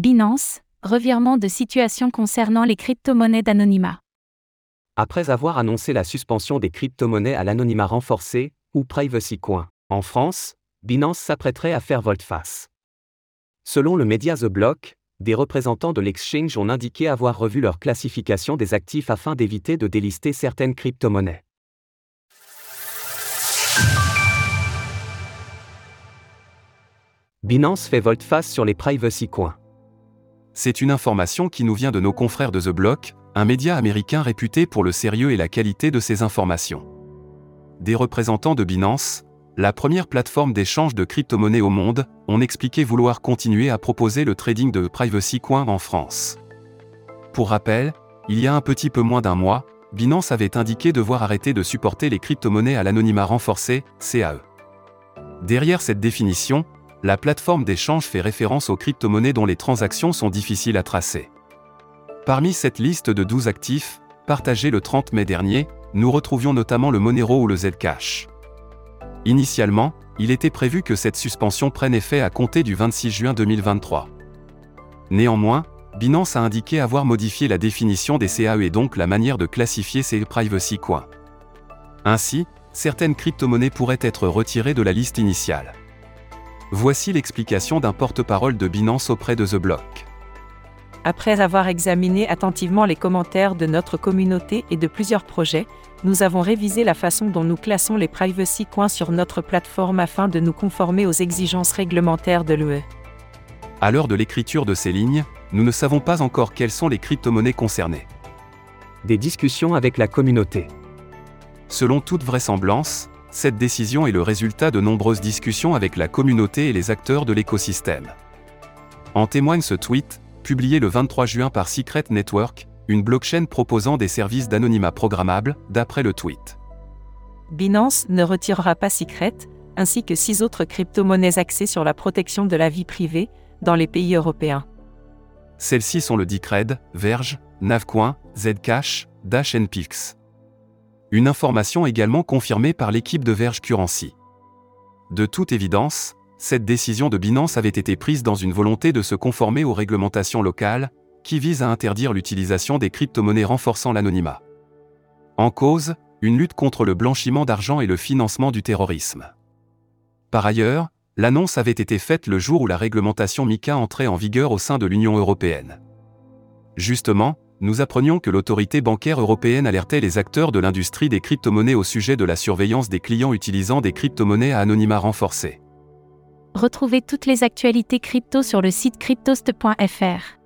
Binance, revirement de situation concernant les crypto-monnaies d'anonymat. Après avoir annoncé la suspension des crypto-monnaies à l'anonymat renforcé, ou Privacy Coin, en France, Binance s'apprêterait à faire volte-face. Selon le média The Block, des représentants de l'exchange ont indiqué avoir revu leur classification des actifs afin d'éviter de délister certaines crypto-monnaies. Binance fait volte-face sur les privacy coins. C'est une information qui nous vient de nos confrères de The Block, un média américain réputé pour le sérieux et la qualité de ses informations. Des représentants de Binance, la première plateforme d'échange de crypto-monnaies au monde, ont expliqué vouloir continuer à proposer le trading de privacy coin en France. Pour rappel, il y a un petit peu moins d'un mois, Binance avait indiqué devoir arrêter de supporter les crypto-monnaies à l'anonymat renforcé, CAE. Derrière cette définition, la plateforme d'échange fait référence aux crypto-monnaies dont les transactions sont difficiles à tracer. Parmi cette liste de 12 actifs, partagée le 30 mai dernier, nous retrouvions notamment le Monero ou le Zcash. Initialement, il était prévu que cette suspension prenne effet à compter du 26 juin 2023. Néanmoins, Binance a indiqué avoir modifié la définition des CAE et donc la manière de classifier ces privacy coins. Ainsi, certaines crypto-monnaies pourraient être retirées de la liste initiale. Voici l'explication d'un porte-parole de Binance auprès de The Block. Après avoir examiné attentivement les commentaires de notre communauté et de plusieurs projets, nous avons révisé la façon dont nous classons les privacy coins sur notre plateforme afin de nous conformer aux exigences réglementaires de l'UE. À l'heure de l'écriture de ces lignes, nous ne savons pas encore quelles sont les crypto-monnaies concernées. Des discussions avec la communauté. Selon toute vraisemblance, cette décision est le résultat de nombreuses discussions avec la communauté et les acteurs de l'écosystème. En témoigne ce tweet, publié le 23 juin par Secret Network, une blockchain proposant des services d'anonymat programmable, d'après le tweet. Binance ne retirera pas Secret, ainsi que six autres crypto-monnaies axées sur la protection de la vie privée, dans les pays européens. Celles-ci sont le Decred, Verge, Navcoin, Zcash, Dash Pix. Une information également confirmée par l'équipe de Verge Currency. De toute évidence, cette décision de Binance avait été prise dans une volonté de se conformer aux réglementations locales, qui visent à interdire l'utilisation des crypto-monnaies renforçant l'anonymat. En cause, une lutte contre le blanchiment d'argent et le financement du terrorisme. Par ailleurs, l'annonce avait été faite le jour où la réglementation MICA entrait en vigueur au sein de l'Union européenne. Justement, nous apprenions que l'autorité bancaire européenne alertait les acteurs de l'industrie des crypto-monnaies au sujet de la surveillance des clients utilisant des crypto-monnaies à anonymat renforcé. Retrouvez toutes les actualités crypto sur le site cryptost.fr.